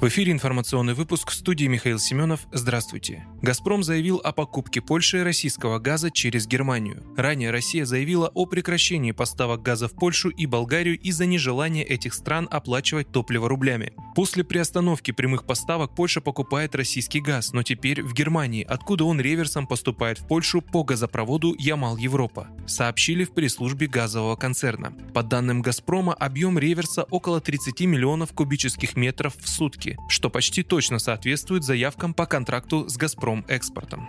В эфире информационный выпуск в студии Михаил Семенов. Здравствуйте. «Газпром» заявил о покупке Польши российского газа через Германию. Ранее Россия заявила о прекращении поставок газа в Польшу и Болгарию из-за нежелания этих стран оплачивать топливо рублями. После приостановки прямых поставок Польша покупает российский газ, но теперь в Германии, откуда он реверсом поступает в Польшу по газопроводу Ямал-Европа, сообщили в пресс-службе газового концерна. По данным «Газпрома», объем реверса около 30 миллионов кубических метров в сутки что почти точно соответствует заявкам по контракту с «Газпром Экспортом».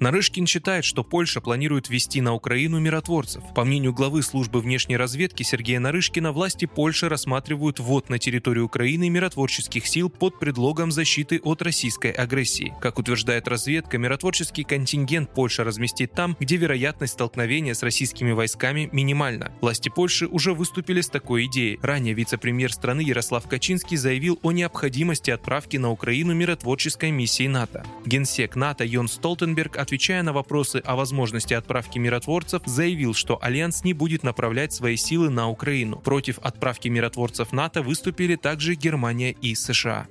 Нарышкин считает, что Польша планирует ввести на Украину миротворцев. По мнению главы службы внешней разведки Сергея Нарышкина, власти Польши рассматривают ввод на территорию Украины миротворческих сил под предлогом защиты от российской агрессии. Как утверждает разведка, миротворческий контингент Польша разместит там, где вероятность столкновения с российскими войсками минимальна. Власти Польши уже выступили с такой идеей. Ранее вице-премьер страны Ярослав Качинский заявил о необходимости отправки на Украину миротворческой миссии НАТО. Генсек НАТО Йенс Столтенберг отвечая на вопросы о возможности отправки миротворцев, заявил, что Альянс не будет направлять свои силы на Украину. Против отправки миротворцев НАТО выступили также Германия и США.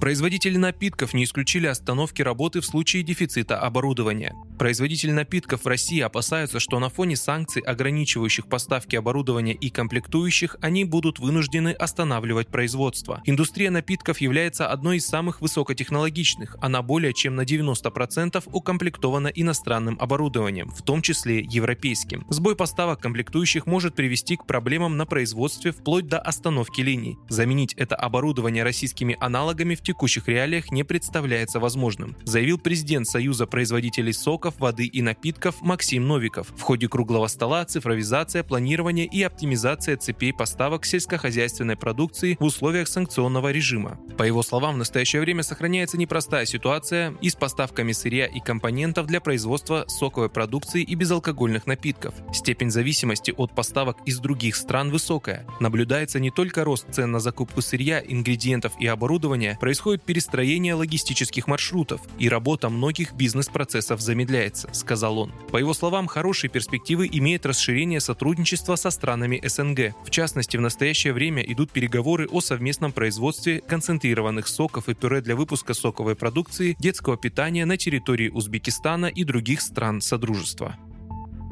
Производители напитков не исключили остановки работы в случае дефицита оборудования. Производители напитков в России опасаются, что на фоне санкций, ограничивающих поставки оборудования и комплектующих, они будут вынуждены останавливать производство. Индустрия напитков является одной из самых высокотехнологичных. Она более чем на 90% укомплектована иностранным оборудованием, в том числе европейским. Сбой поставок комплектующих может привести к проблемам на производстве вплоть до остановки линий. Заменить это оборудование российскими аналогами в текущих реалиях не представляется возможным, заявил президент Союза производителей соков, воды и напитков Максим Новиков. В ходе круглого стола цифровизация, планирование и оптимизация цепей поставок сельскохозяйственной продукции в условиях санкционного режима. По его словам, в настоящее время сохраняется непростая ситуация и с поставками сырья и компонентов для производства соковой продукции и безалкогольных напитков. Степень зависимости от поставок из других стран высокая. Наблюдается не только рост цен на закупку сырья, ингредиентов и оборудования, происходит происходит перестроение логистических маршрутов, и работа многих бизнес-процессов замедляется, сказал он. По его словам, хорошие перспективы имеет расширение сотрудничества со странами СНГ. В частности, в настоящее время идут переговоры о совместном производстве концентрированных соков и пюре для выпуска соковой продукции, детского питания на территории Узбекистана и других стран Содружества.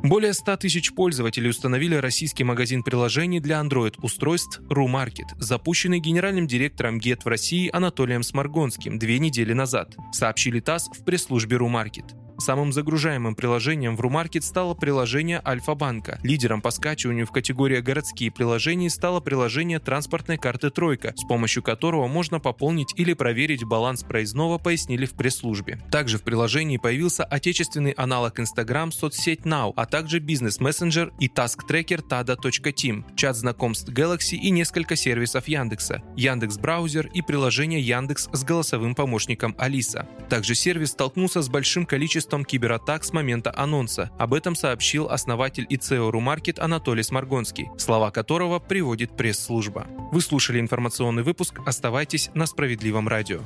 Более 100 тысяч пользователей установили российский магазин приложений для Android-устройств RuMarket, запущенный генеральным директором Gett в России Анатолием Сморгонским две недели назад, сообщили ТАСС в пресс-службе RuMarket. Самым загружаемым приложением в RuMarket стало приложение Альфа-банка. Лидером по скачиванию в категории «Городские приложения» стало приложение транспортной карты «Тройка», с помощью которого можно пополнить или проверить баланс проездного, пояснили в пресс-службе. Также в приложении появился отечественный аналог Instagram соцсеть Now, а также бизнес-мессенджер и таск-трекер tada.team, чат знакомств Galaxy и несколько сервисов Яндекса, Яндекс Браузер и приложение Яндекс с голосовым помощником Алиса. Также сервис столкнулся с большим количеством количеством кибератак с момента анонса. Об этом сообщил основатель и CEO Румаркет Анатолий Сморгонский, слова которого приводит пресс-служба. Вы слушали информационный выпуск. Оставайтесь на справедливом радио.